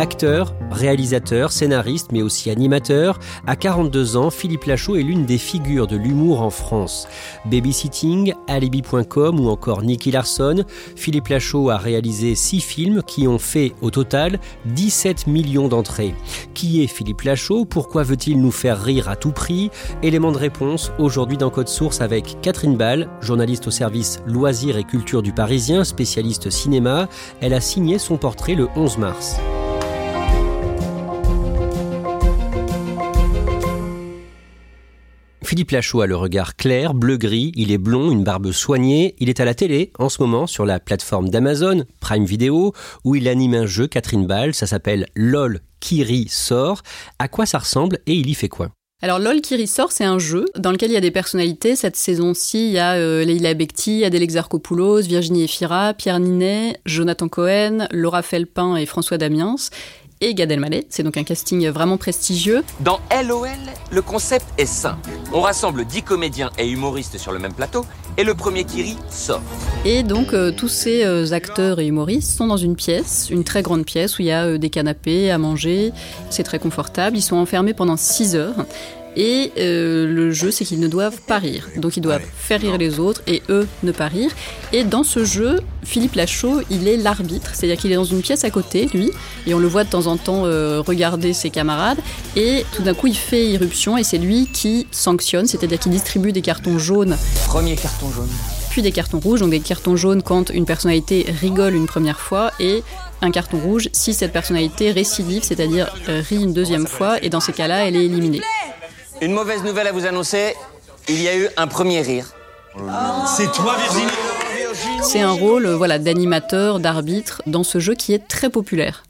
Acteur, réalisateur, scénariste, mais aussi animateur, à 42 ans, Philippe Lachaud est l'une des figures de l'humour en France. Babysitting, Alibi.com ou encore Nicky Larson, Philippe Lachaud a réalisé six films qui ont fait au total 17 millions d'entrées. Qui est Philippe Lachaud? Pourquoi veut-il nous faire rire à tout prix? Élément de réponse aujourd'hui dans Code Source avec Catherine Ball, journaliste au service Loisirs et Culture du Parisien, spécialiste cinéma. Elle a signé son portrait le 11 mars. Philippe Lachaud a le regard clair, bleu-gris, il est blond, une barbe soignée, il est à la télé en ce moment sur la plateforme d'Amazon, Prime Video, où il anime un jeu, Catherine Ball, ça s'appelle LOL Kiri sort. À quoi ça ressemble et il y fait quoi? Alors LOL qui ressort, c'est un jeu dans lequel il y a des personnalités. Cette saison-ci, il y a euh, Leila Bekti, Adèle Exarchopoulos, Virginie Efira, Pierre Ninet, Jonathan Cohen, Laura Felpin et François Damiens et Gad Elmaleh. C'est donc un casting vraiment prestigieux. Dans LOL, le concept est simple. On rassemble 10 comédiens et humoristes sur le même plateau et le premier qui rit sort. Et donc euh, tous ces euh, acteurs et humoristes sont dans une pièce, une très grande pièce où il y a euh, des canapés à manger. C'est très confortable. Ils sont enfermés pendant 6 heures. Et euh, le jeu, c'est qu'ils ne doivent pas rire. Donc ils doivent faire rire les autres et eux ne pas rire. Et dans ce jeu, Philippe Lachaud, il est l'arbitre. C'est-à-dire qu'il est dans une pièce à côté, lui, et on le voit de temps en temps euh, regarder ses camarades. Et tout d'un coup, il fait irruption et c'est lui qui sanctionne, c'est-à-dire qu'il distribue des cartons jaunes. Premier carton jaune. Puis des cartons rouges, donc des cartons jaunes quand une personnalité rigole une première fois et un carton rouge si cette personnalité récidive, c'est-à-dire euh, rit une deuxième fois, et dans ces cas-là, elle est éliminée. Une mauvaise nouvelle à vous annoncer, il y a eu un premier rire. C'est toi Virginie C'est un rôle euh, voilà, d'animateur, d'arbitre dans ce jeu qui est très populaire.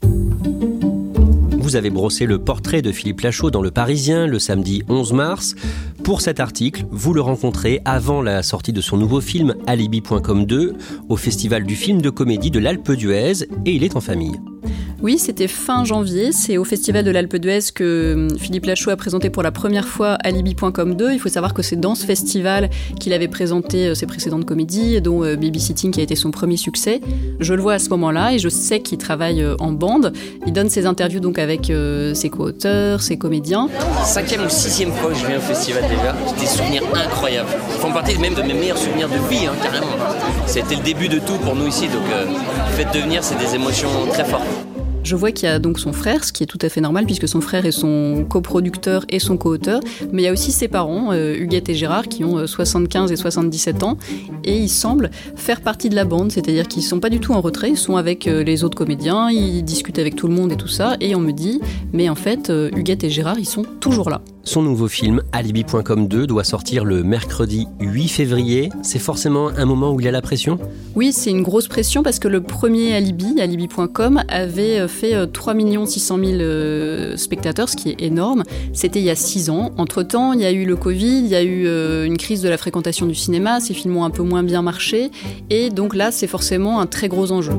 Vous avez brossé le portrait de Philippe Lachaud dans Le Parisien le samedi 11 mars. Pour cet article, vous le rencontrez avant la sortie de son nouveau film Alibi.com 2 au Festival du film de comédie de l'Alpe d'Huez et il est en famille. Oui, c'était fin janvier. C'est au Festival de l'Alpe d'Huez que hum, Philippe Lachaud a présenté pour la première fois Alibi.com 2. Il faut savoir que c'est dans ce festival qu'il avait présenté euh, ses précédentes comédies, dont euh, Babysitting qui a été son premier succès. Je le vois à ce moment-là et je sais qu'il travaille euh, en bande. Il donne ses interviews donc avec ses co-auteurs, ses comédiens. Cinquième ou sixième fois que je viens au festival déjà, des souvenirs incroyables. Ils font partie même de mes meilleurs souvenirs de vie, hein, carrément. C'était le début de tout pour nous ici, donc le fait de venir, c'est des émotions très fortes. Je vois qu'il y a donc son frère, ce qui est tout à fait normal puisque son frère est son coproducteur et son co-auteur, mais il y a aussi ses parents, euh, Huguette et Gérard, qui ont 75 euh, et 77 ans, et ils semblent faire partie de la bande, c'est-à-dire qu'ils sont pas du tout en retrait, ils sont avec euh, les autres comédiens, ils discutent avec tout le monde et tout ça, et on me dit, mais en fait, Huguette et Gérard, ils sont toujours là. Son nouveau film, Alibi.com 2, doit sortir le mercredi 8 février. C'est forcément un moment où il y a la pression? Oui, c'est une grosse pression parce que le premier Alibi, Alibi.com, avait euh, fait 3 600 000 spectateurs, ce qui est énorme. C'était il y a 6 ans. Entre-temps, il y a eu le Covid, il y a eu euh, une crise de la fréquentation du cinéma, ces films ont un peu moins bien marché. Et donc là, c'est forcément un très gros enjeu.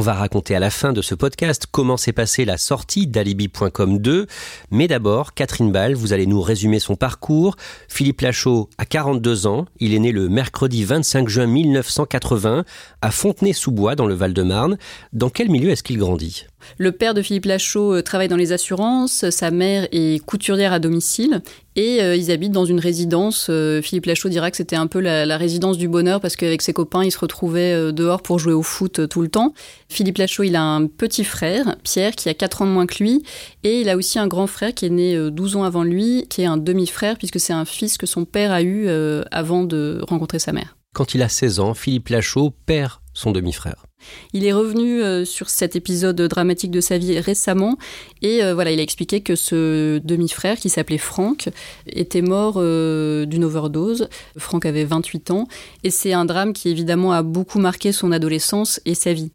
On va raconter à la fin de ce podcast comment s'est passée la sortie d'Alibi.com 2. Mais d'abord, Catherine Ball, vous allez nous résumer son parcours. Philippe Lachaud a 42 ans. Il est né le mercredi 25 juin 1980 à Fontenay-sous-Bois dans le Val-de-Marne. Dans quel milieu est-ce qu'il grandit? Le père de Philippe Lachaud euh, travaille dans les assurances, sa mère est couturière à domicile et euh, ils habitent dans une résidence. Euh, Philippe Lachaud dira que c'était un peu la, résidence du bonheur parce qu'avec ses copains, il se retrouvait dehors pour jouer au foot tout le temps. Philippe Lachaud, il a un petit frère, Pierre, qui a 4 ans de moins que lui et il a aussi un grand frère qui est né 12 ans avant lui, qui est un demi-frère puisque c'est un fils que son père a eu avant de rencontrer sa mère. Quand il a 16 ans, Philippe Lachaud perd son demi-frère. Il est revenu euh, sur cet épisode dramatique de sa vie récemment et euh, voilà, il a expliqué que ce demi-frère qui s'appelait Franck était mort euh, d'une overdose. Franck avait 28 ans et c'est un drame qui évidemment a beaucoup marqué son adolescence et sa vie.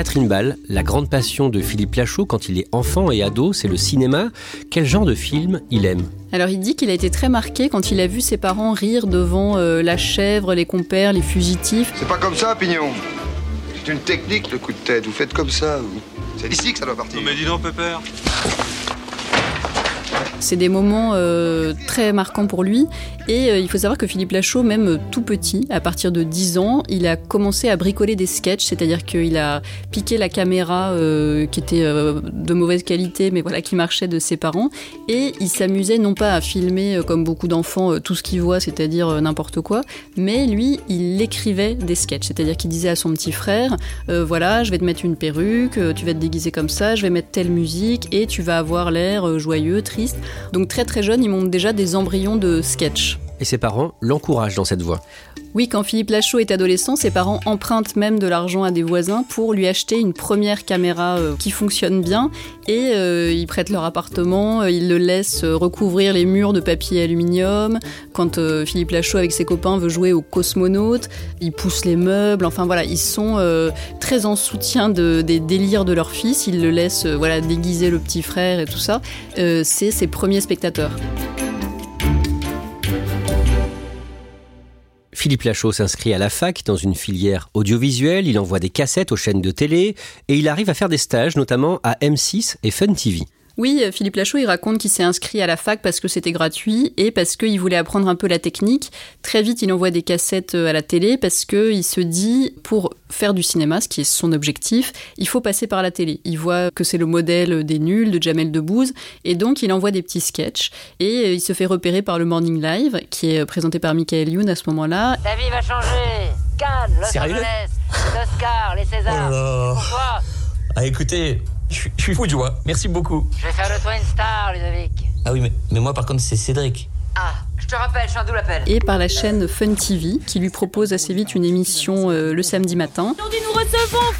Catherine Ball, la grande passion de Philippe Lachaud quand il est enfant et ado, c'est le cinéma. Quel genre de film il aime? Alors il dit qu'il a été très marqué quand il a vu ses parents rire devant la chèvre, les compères, les fugitifs. C'est pas comme ça, Pignon. C'est une technique, le coup de tête. Vous faites comme ça. C'est ici que ça doit partir. Non mais dis donc, Pépère. C'est des moments euh, très marquants pour lui. Et euh, il faut savoir que Philippe Lachaud, même euh, tout petit, à partir de 10 ans, il a commencé à bricoler des sketchs, c'est-à-dire qu'il a piqué la caméra qui était de mauvaise qualité, mais voilà, qui marchait de ses parents. Et il s'amusait non pas à filmer, comme beaucoup d'enfants, tout ce qu'il voit, c'est-à-dire n'importe quoi, mais lui, il écrivait des sketchs, c'est-à-dire qu'il disait à son petit frère, voilà, je vais te mettre une perruque, tu vas te déguiser comme ça, je vais mettre telle musique, et tu vas avoir l'air joyeux, triste. Donc très très jeune, il monte déjà des embryons de sketch. Et ses parents l'encouragent dans cette voie. Oui, quand Philippe Lachaud est adolescent, ses parents empruntent même de l'argent à des voisins pour lui acheter une première caméra euh, qui fonctionne bien et euh, ils prêtent leur appartement, euh, ils le laissent recouvrir les murs de papier aluminium. Quand Philippe Lachaud avec ses copains veut jouer au cosmonaute, ils poussent les meubles. Enfin voilà, ils sont très en soutien des délires de leur fils. Ils le laissent voilà déguiser le petit frère et tout ça. C'est ses premiers spectateurs. Philippe Lachaud s'inscrit à la fac dans une filière audiovisuelle, il envoie des cassettes aux chaînes de télé et il arrive à faire des stages notamment à M6 et Fun TV. Oui, euh, Philippe Lachaud, il raconte qu'il s'est inscrit à la fac parce que c'était gratuit et parce qu'il voulait apprendre un peu la technique. Très vite, il envoie des cassettes euh, à la télé parce qu'il se dit, pour faire du cinéma, ce qui est son objectif, il faut passer par la télé. Il voit que c'est le modèle des nuls, de Jamel Debbouze, et donc il envoie des petits sketchs et euh, il se fait repérer par le Morning Live, qui est présenté par Michael Youn à ce moment-là. Ta vie va changer Cannes, Los Angeles, les Oscars, les Césars. Oh Pourquoi? Ah écoutez, je suis, fou de joie. Merci beaucoup. Je vais faire de toi une star, Ludovic. Ah oui, mais, mais moi, par contre, c'est Cédric. Ah, je te rappelle, je suis un double appel. Et par la chaîne Fun TV, qui lui propose assez vite une émission euh, le samedi matin. Aujourd'hui, nous recevons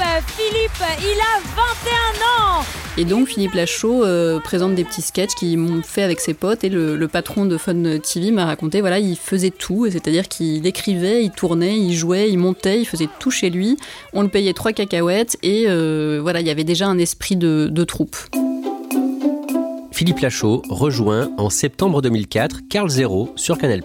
Philippe. Philippe, il a 21 ans. Et donc Philippe Lachaud euh, présente des petits sketchs qu'il m'ont fait avec ses potes et le, patron de Fun TV m'a raconté voilà il faisait tout c'est-à-dire qu'il écrivait, il tournait, il jouait, il montait, il faisait tout chez lui. On le payait trois cacahuètes et euh, voilà il y avait déjà un esprit de, de troupe. Philippe Lachaud rejoint en septembre 2004 Carl Zero sur Canal+.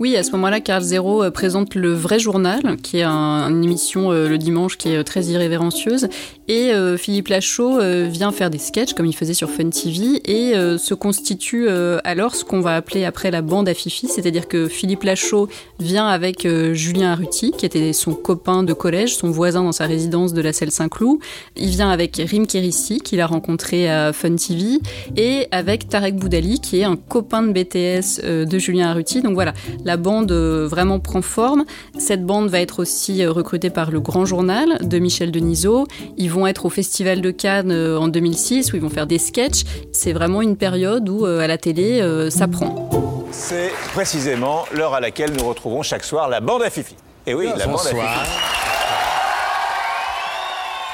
Oui, à ce moment-là, Carl Zero euh, présente le vrai journal, qui est une émission euh, le dimanche qui est euh, très irrévérencieuse. Et Philippe Lachaud vient faire des sketchs comme il faisait sur Fun TV et se constitue alors ce qu'on va appeler après la bande à Fifi, c'est-à-dire que Philippe Lachaud vient avec Julien Arruti, qui était son copain de collège, son voisin dans sa résidence de la Selle Saint-Cloud. Il vient avec Rim Kérissi, qu'il a rencontré à Fun TV, et avec Tarek Boudali, qui est un copain de BTS de Julien Arruti. Donc voilà, la bande euh, vraiment prend forme. Cette bande va être aussi euh, recrutée par le Grand Journal de Michel Denisot. Ils vont être au Festival de Cannes euh, en 2006 où ils vont faire des sketchs. C'est vraiment une période où à la télé, ça prend. C'est précisément l'heure à laquelle nous retrouvons chaque soir la bande à Fifi. Et oui, la bande à Fifi.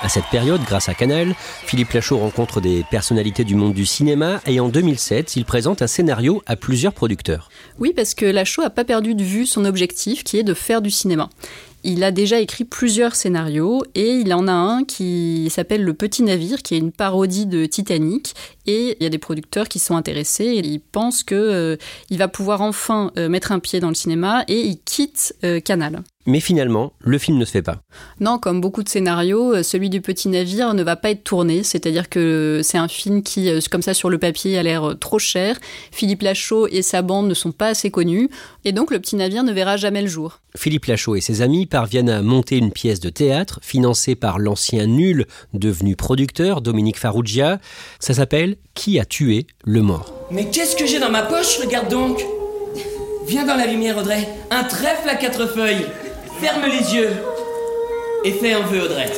À cette période, grâce à Canal, Philippe Lachaud rencontre des personnalités du monde du cinéma et en 2007, il présente un scénario à plusieurs producteurs. Oui, parce que Lachaud n'a pas perdu de vue son objectif qui est de faire du cinéma. Il a déjà écrit plusieurs scénarios et il en a un qui s'appelle Le Petit Navire, qui est une parodie de Titanic. Et il y a des producteurs qui sont intéressés et ils pensent qu'il euh, va pouvoir enfin euh, mettre un pied dans le cinéma et il quitte euh, Canal. Mais finalement, le film ne se fait pas. Non, comme beaucoup de scénarios, euh, celui du petit navire ne va pas être tourné. C'est-à-dire que c'est un film qui, euh, comme ça sur le papier, a l'air euh, trop cher. Philippe Lachaud et sa bande ne sont pas assez connus. Et donc le petit navire ne verra jamais le jour. Philippe Lachaud et ses amis parviennent à monter une pièce de théâtre financée par l'ancien nul devenu producteur Dominique Farrugia. Ça s'appelle Qui a tué le mort? Mais qu'est-ce que j'ai dans ma poche? Regarde donc Viens dans la lumière, Audrey. Un trèfle à quatre feuilles. Ferme les yeux et fais un vœu, Audrey.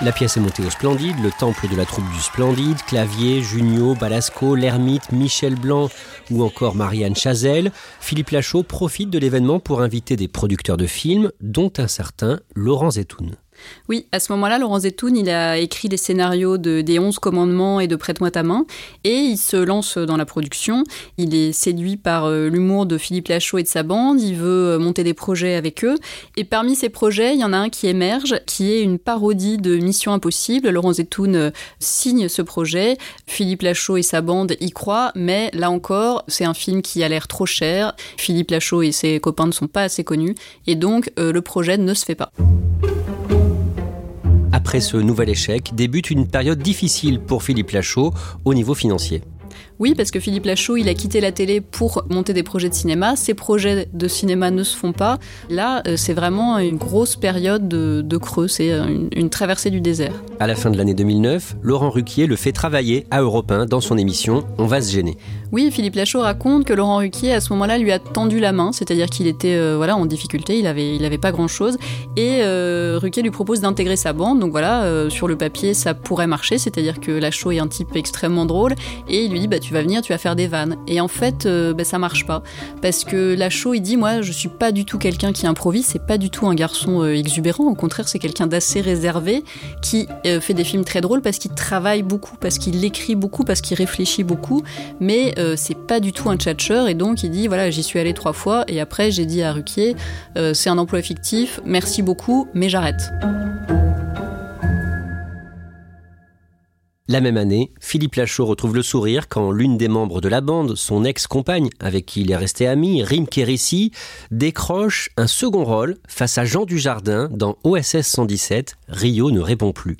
La pièce est montée au Splendide, le temple de la troupe du Splendide, Clavier, Junio, Balasco, l'ermite, Michel Blanc ou encore Marianne Chazelle. Philippe Lachaud profite de l'événement pour inviter des producteurs de films, dont un certain Laurent Zetoun. Oui, à ce moment-là, Laurent Zetoun, il a écrit des scénarios de, des Onze commandements et de Prête-moi ta main, et il se lance dans la production. Il est séduit par euh, l'humour de Philippe Lachaud et de sa bande, il veut euh, monter des projets avec eux, et parmi ces projets, il y en a un qui émerge, qui est une parodie de Mission Impossible. Laurent Zetoun euh, signe ce projet, Philippe Lachaud et sa bande y croient, mais là encore, c'est un film qui a l'air trop cher, Philippe Lachaud et ses copains ne sont pas assez connus, et donc le projet ne se fait pas. Après ce nouvel échec, débute une période difficile pour Philippe Lachaud au niveau financier. Oui, parce que Philippe Lachaud, il a quitté la télé pour monter des projets de cinéma. Ces projets de cinéma ne se font pas. Là, euh, c'est vraiment une grosse période de, creux. C'est euh, une, une, traversée du désert. À la fin de l'année 2009, Laurent Ruquier le fait travailler à Europe 1 dans son émission On va se gêner. Oui, Philippe Lachaud raconte que Laurent Ruquier, à ce moment-là, lui a tendu la main, c'est-à-dire qu'il était euh, voilà en difficulté, il avait, il avait pas grand-chose, et euh, Ruquier lui propose d'intégrer sa bande. Donc voilà, euh, sur le papier, ça pourrait marcher, c'est-à-dire que Lachaud est un type extrêmement drôle, et il lui dit bah tu vas venir, tu vas faire des vannes. Et en fait, bah, ça marche pas, parce que Lachaud il dit moi je suis pas du tout quelqu'un qui improvise, c'est pas du tout un garçon exubérant, au contraire c'est quelqu'un d'assez réservé qui fait des films très drôles parce qu'il travaille beaucoup, parce qu'il écrit beaucoup, parce qu'il réfléchit beaucoup, mais euh, c'est pas du tout un tchatcheur et donc il dit voilà j'y suis allé trois fois et après j'ai dit à Ruquier euh, c'est un emploi fictif, merci beaucoup mais j'arrête. La même année, Philippe Lachaud retrouve le sourire quand l'une des membres de la bande, son ex-compagne avec qui il est resté ami, Rim Kérissi, décroche un second rôle face à Jean Dujardin dans OSS 117, Rio ne répond plus.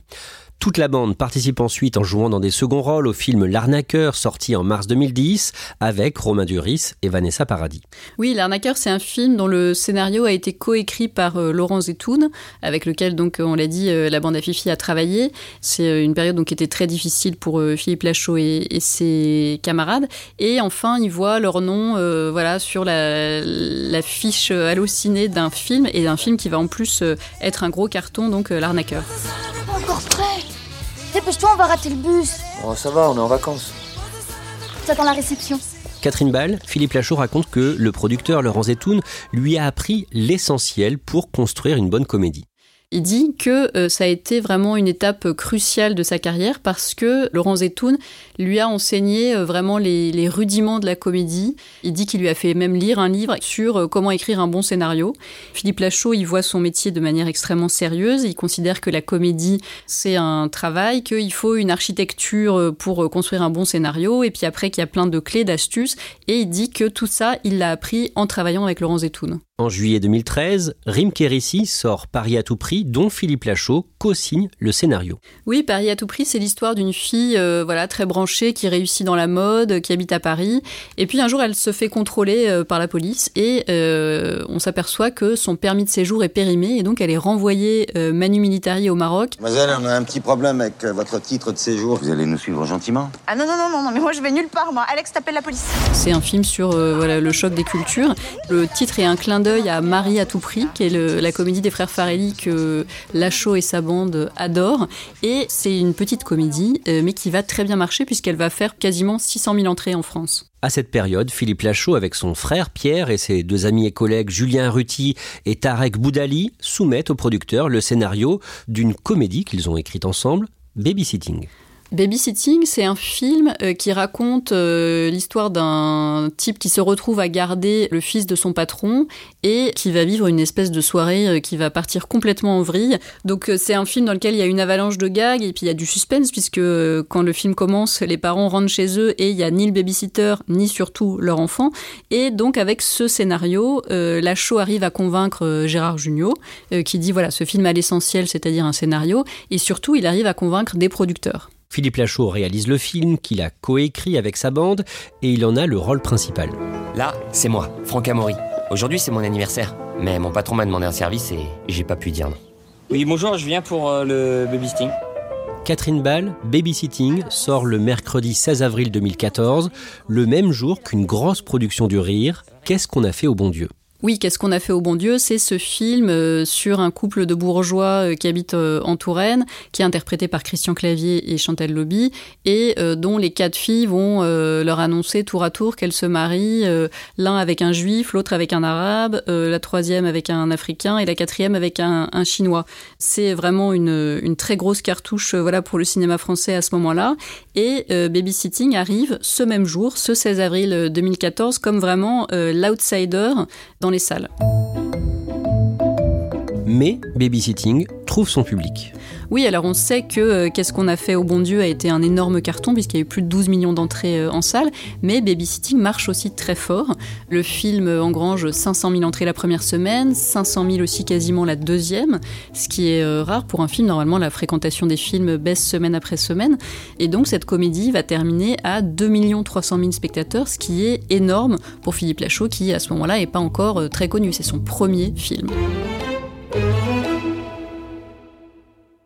Toute la bande participe ensuite en jouant dans des seconds rôles au film L'Arnaqueur sorti en mars 2010 avec Romain Duris et Vanessa Paradis. Oui, L'Arnaqueur c'est un film dont le scénario a été coécrit par euh, Laurent Zetoun avec lequel donc on l'a dit euh, la bande à Fifi a travaillé. C'est euh, une période donc qui était très difficile pour Philippe Lachaud et, ses camarades et enfin ils voient leur nom voilà sur la, la fiche hallucinée d'un film et d'un film qui va en plus être un gros carton donc L'Arnaqueur. Encore prêt Dépêche-toi, on va rater le bus. Oh, ça va, on est en vacances. J'attends la réception. Catherine Ball, Philippe Lachaud raconte que le producteur Laurent Zetoun lui a appris l'essentiel pour construire une bonne comédie. Il dit que euh, ça a été vraiment une étape cruciale de sa carrière parce que Laurent Zetoun lui a enseigné euh, vraiment les, rudiments de la comédie. Il dit qu'il lui a fait même lire un livre sur euh, comment écrire un bon scénario. Philippe Lachaud, il voit son métier de manière extrêmement sérieuse. Il considère que la comédie, c'est un travail, qu'il faut une architecture pour construire un bon scénario et puis après qu'il y a plein de clés, d'astuces. Et il dit que tout ça, il l'a appris en travaillant avec Laurent Zetoun. En juillet 2013, Rim sort Paris à tout prix, dont Philippe Lachaud co-signe le scénario. Oui, Paris à tout prix, c'est l'histoire d'une fille euh, voilà, très branchée qui réussit dans la mode, qui habite à Paris. Et puis un jour, elle se fait contrôler euh, par la police et euh, on s'aperçoit que son permis de séjour est périmé et donc elle est renvoyée manu militari au Maroc. Mademoiselle, on a un petit problème avec votre titre de séjour. Vous allez nous suivre gentiment Ah non, non, non, non, mais moi je vais nulle part, moi. Alex, t'appelles la police. C'est un film sur voilà, le choc des cultures. Le titre est un clin d'œil à Marie à tout prix, qui est la comédie des frères Farelli que Lachaud et sa adorent. Et c'est une petite comédie, euh, mais qui va très bien marcher puisqu'elle va faire quasiment 600 000 entrées en France. À cette période, Philippe Lachaud, avec son frère Pierre et ses deux amis et collègues Julien Ruti et Tarek Boudali, soumettent au producteur le scénario d'une comédie qu'ils ont écrite ensemble, Babysitting. Babysitting, c'est un film euh, qui raconte euh, l'histoire d'un type qui se retrouve à garder le fils de son patron et qui va vivre une espèce de soirée euh, qui va partir complètement en vrille. Donc c'est un film dans lequel il y a une avalanche de gags et puis il y a du suspense puisque quand le film commence, les parents rentrent chez eux et il y a ni le babysitter ni surtout leur enfant. Et donc avec ce scénario, la show arrive à convaincre Gérard Jugnot qui dit voilà ce film a l'essentiel, c'est-à-dire un scénario et surtout il arrive à convaincre des producteurs. Philippe Lachaud réalise le film qu'il a coécrit avec sa bande et il en a le rôle principal. Là, c'est moi, Franck Amaury. Aujourd'hui, c'est mon anniversaire. Mais mon patron m'a demandé un service et j'ai pas pu dire non. Oui, bonjour, je viens pour euh, le babysitting. Catherine Ball, Babysitting, sort le mercredi 16 avril 2014, le même jour qu'une grosse production du rire. Qu'est-ce qu'on a fait au bon Dieu? Oui, qu'est-ce qu'on a fait au bon Dieu? C'est ce film euh, sur un couple de bourgeois euh, qui habitent euh, en Touraine, qui est interprété par Christian Clavier et Chantal Lobby, et dont les quatre filles vont leur annoncer tour à tour qu'elles se marient, l'un avec un juif, l'autre avec un arabe, la troisième avec un africain et la quatrième avec un, chinois. C'est vraiment une, très grosse cartouche voilà, pour le cinéma français à ce moment-là. Et Babysitting arrive ce même jour, ce 16 avril 2014, comme vraiment l'outsider dans les salles. Mais Babysitting trouve son public. Oui, alors on sait que euh, Qu'est-ce qu'on a fait au bon Dieu a été un énorme carton puisqu'il y a eu plus de 12 millions d'entrées euh, en salle, mais Babysitting marche aussi très fort. Le film euh, engrange 500 000 entrées la première semaine, 500 000 aussi quasiment la deuxième, ce qui est rare pour un film. Normalement, la fréquentation des films baisse semaine après semaine. Et donc cette comédie va terminer à 2 300 000 spectateurs, ce qui est énorme pour Philippe Lachaud qui à ce moment-là n'est pas encore très connu. C'est son premier film.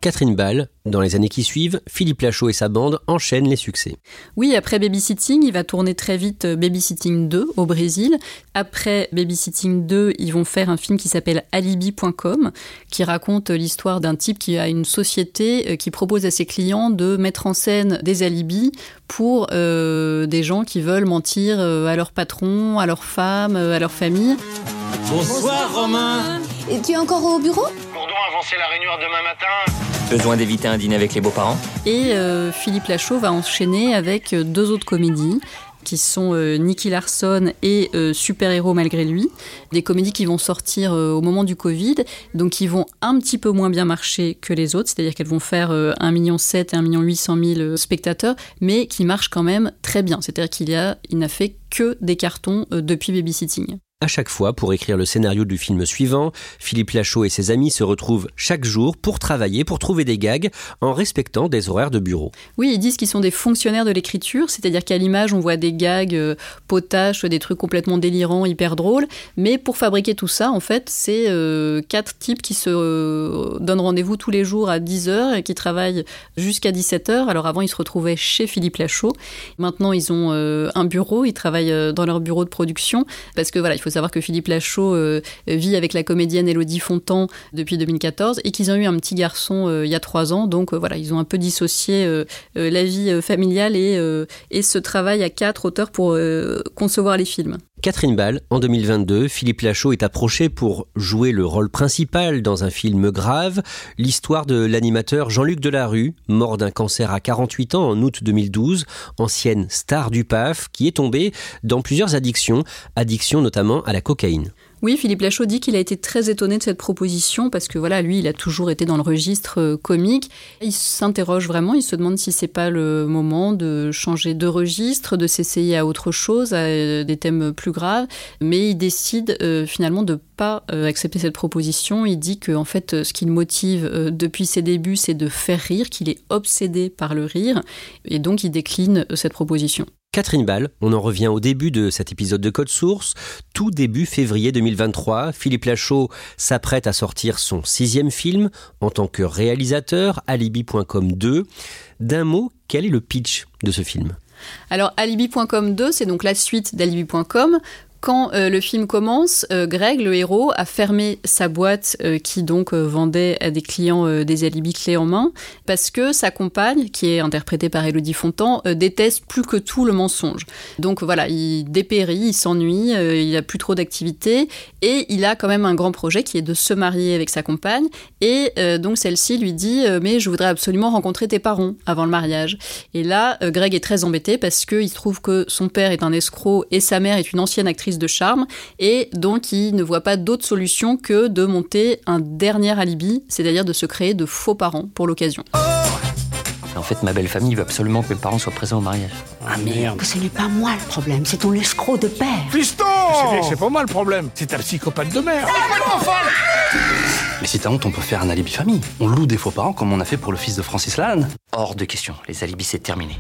Catherine Ball. Dans les années qui suivent, Philippe Lachaud et sa bande enchaînent les succès. Oui, après Babysitting, il va tourner très vite euh, Babysitting 2 au Brésil. Après Babysitting 2, ils vont faire un film qui s'appelle Alibi.com, qui raconte l'histoire d'un type qui a une société euh, qui propose à ses clients de mettre en scène des alibis pour euh, des gens qui veulent mentir à leur patron, à leur femme, à leur famille. Bonsoir Romain Et tu es encore au bureau? Avancer la réunion demain matin. Besoin d'éviter un dîner avec les beaux-parents? Et euh, Philippe Lachaud va enchaîner avec euh, deux autres comédies qui sont euh, Nicky Larson et Super Héros malgré lui, des comédies qui vont sortir au moment du Covid, donc qui vont un petit peu moins bien marcher que les autres, c'est-à-dire qu'elles vont faire 1,7 million et 1 800 000 spectateurs, mais qui marchent quand même très bien, c'est-à-dire qu'il a, il n'a fait que des cartons depuis Babysitting. À chaque fois, pour écrire le scénario du film suivant, Philippe Lachaud et ses amis se retrouvent chaque jour pour travailler, pour trouver des gags, en respectant des horaires de bureau. Oui, ils disent qu'ils sont des fonctionnaires de l'écriture, c'est-à-dire qu'à l'image, on voit des gags euh, potaches, des trucs complètement délirants, hyper drôles, mais pour fabriquer tout ça, en fait, c'est euh, quatre types qui se euh, donnent rendez-vous tous les jours à 10h et qui travaillent jusqu'à 17h. Alors avant, ils se retrouvaient chez Philippe Lachaud. Maintenant, ils ont un bureau, ils travaillent dans leur bureau de production, parce que voilà, il faut savoir que Philippe Lachaud euh, vit avec la comédienne Elodie Fontan depuis 2014 et qu'ils ont eu un petit garçon euh, il y a trois ans. Donc euh, voilà, ils ont un peu dissocié la vie familiale et, et ce travail à quatre auteurs pour concevoir les films. Catherine Ball, en 2022, Philippe Lachaud est approché pour jouer le rôle principal dans un film grave, l'histoire de l'animateur Jean-Luc Delarue, mort d'un cancer à 48 ans en août 2012, ancienne star du PAF, qui est tombé dans plusieurs addictions, addictions notamment à la cocaïne. Oui, Philippe Lachaud dit qu'il a été très étonné de cette proposition parce que voilà, lui, il a toujours été dans le registre euh, comique. Il s'interroge vraiment, il se demande si c'est pas le moment de changer de registre, de s'essayer à autre chose, à euh, des thèmes plus graves. Mais il décide euh, finalement de pas accepter cette proposition. Il dit que en fait, ce qui le motive depuis ses débuts, c'est de faire rire, qu'il est obsédé par le rire, et donc il décline cette proposition. Catherine Ball, on en revient au début de cet épisode de Code Source. Tout début février 2023, Philippe Lachaud s'apprête à sortir son sixième film en tant que réalisateur, Alibi.com 2. D'un mot, quel est le pitch de ce film? Alors, Alibi.com 2, c'est donc la suite d'Alibi.com quand euh, le film commence, euh, Greg, le héros, a fermé sa boîte euh, qui donc vendait à des clients des alibis clés en main parce que sa compagne, qui est interprétée par Elodie Fontan, déteste plus que tout le mensonge. Donc voilà, il dépérit, il s'ennuie, il a plus trop d'activités et il a quand même un grand projet qui est de se marier avec sa compagne et donc celle-ci lui dit mais je voudrais absolument rencontrer tes parents avant le mariage. Et là, Greg est très embêté parce qu'il trouve que son père est un escroc et sa mère est une ancienne actrice de charme, et donc il ne voit pas d'autre solution que de monter un dernier alibi, c'est-à-dire de se créer de faux parents pour l'occasion. En fait, ma belle famille veut absolument que mes parents soient présents au mariage. Ah merde Ce n'est pas moi le problème, c'est ton escroc de père Fiston C'est pas moi le problème, c'est ta psychopathe de mère Mais si t'as honte, on peut faire un alibi famille. On loue des faux parents comme on a fait pour le fils de Francis Lalanne. Hors de question, les alibis c'est terminé.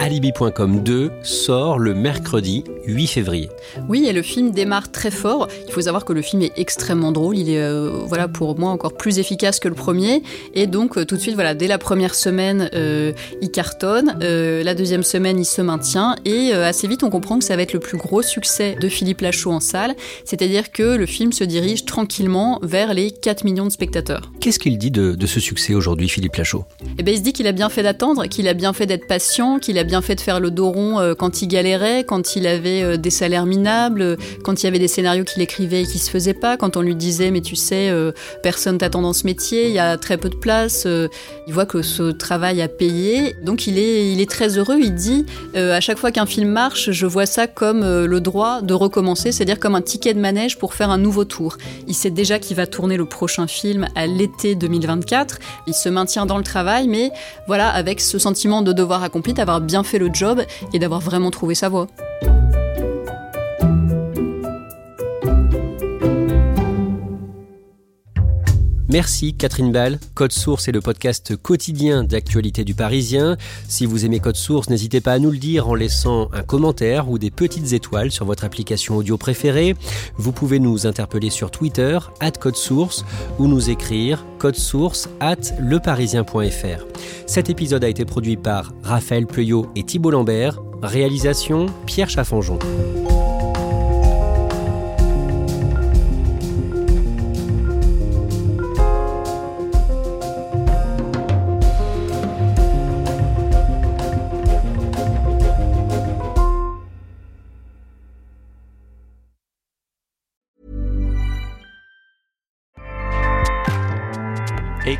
Alibi.com 2 sort le mercredi 8 février. Oui, et le film démarre très fort. Il faut savoir que le film est extrêmement drôle. Il est, euh, voilà, pour moi encore plus efficace que le premier. Et donc, euh, tout de suite, voilà, dès la première semaine, euh, il cartonne. la deuxième semaine, il se maintient. Et assez vite, on comprend que ça va être le plus gros succès de Philippe Lachaud en salle. C'est-à-dire que le film se dirige tranquillement vers les 4 millions de spectateurs. Qu'est-ce qu'il dit de, de, ce succès aujourd'hui, Philippe Lachaud? Eh bien, il se dit qu'il a bien fait d'attendre, qu'il a bien fait d'être patient, qu'il a bien fait de faire le dos rond euh, quand il galérait, quand il avait euh, des salaires minables, quand il y avait des scénarios qu'il écrivait et qui se faisaient pas, quand on lui disait mais tu sais euh, personne t'attend dans ce métier, il y a très peu de place. il voit que ce travail a payé, donc il est il est très heureux. Il dit à chaque fois qu'un film marche, je vois ça comme le droit de recommencer, c'est-à-dire comme un ticket de manège pour faire un nouveau tour. Il sait déjà qu'il va tourner le prochain film à l'été 2024. Il se maintient dans le travail, mais voilà avec ce sentiment de devoir accompli, d'avoir bien fait le job et d'avoir vraiment trouvé sa voie. Merci Catherine Ball. Code Source est le podcast quotidien d'actualité du Parisien. Si vous aimez Code Source, n'hésitez pas à nous le dire en laissant un commentaire ou des petites étoiles sur votre application audio préférée. Vous pouvez nous interpeller sur Twitter, at Code Source, ou nous écrire code source at leparisien.fr. Cet épisode a été produit par Raphaël Pueyo et Thibault Lambert. Réalisation Pierre Chaffanjon.